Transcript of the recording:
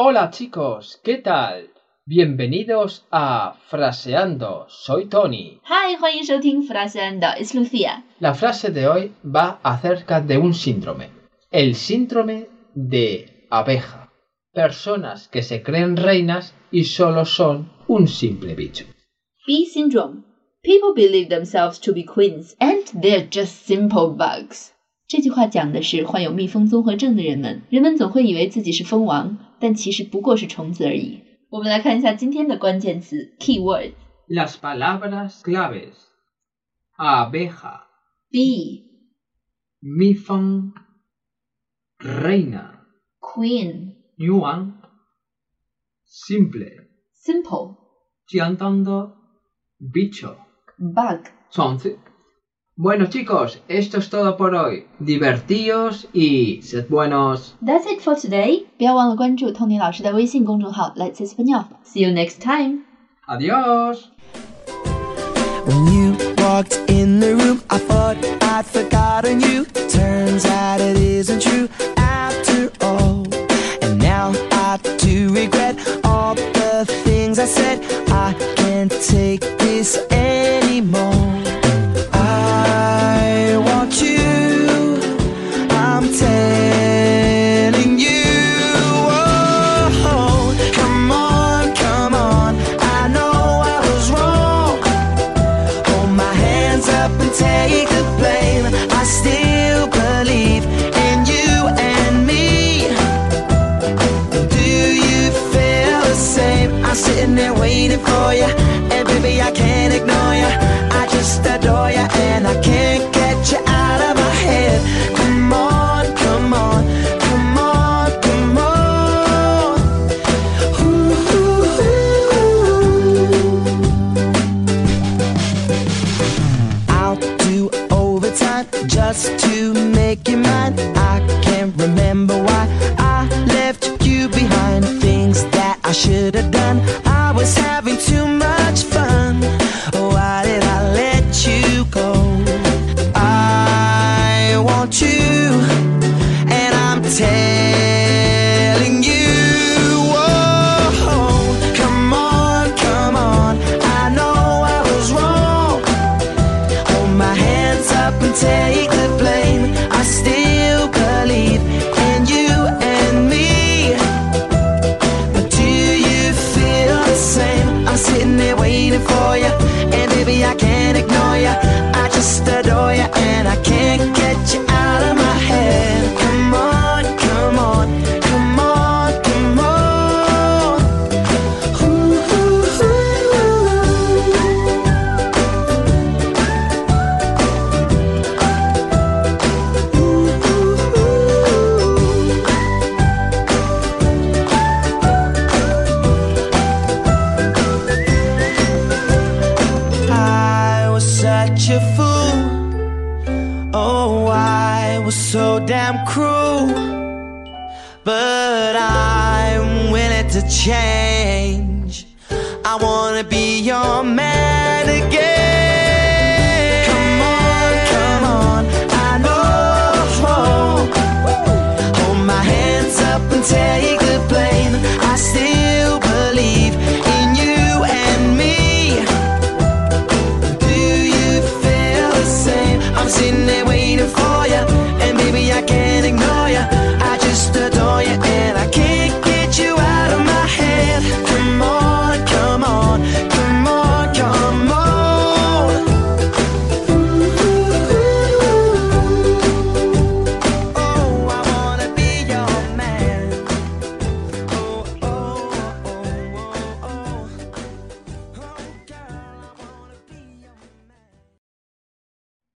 Hola chicos, ¿qué tal? Bienvenidos a Fraseando. Soy Tony. 嗨，欢迎收听 Fraseando. Es Lucia. La frase de hoy va acerca de un síndrome. El síndrome de abeja. Personas que se creen reinas y solo son un simple bicho. Bee syndrome. People believe themselves to be queens, and they're just simple bugs. 这句话讲的是患有蜜蜂综合症的人们，人们总会以为自己是蜂王，但其实不过是虫子而已。我们来看一下今天的关键词 keyword Las palabras claves. Abeja, bee, mifan, reina, queen, yuan, simple, simple, 相当的 bicho. bug. 虫子。Bueno chicos, esto es todo por hoy. Divertíos y sed buenos. That's it for today. 不要忘了关注 Tony 老师的微信公众号 Let's Español. See you next time. Adiós. When you walked in the room, I thought I'd forgotten you. Turns out it isn't true after all. And now I do regret all the things I said. I can't take up and take the blame. I still believe in you and me. Do you feel the same? I'm sitting there waiting for you. And baby, I can't up and take the blame. A fool. Oh, I was so damn cruel. But I'm willing to change. I wanna be your man.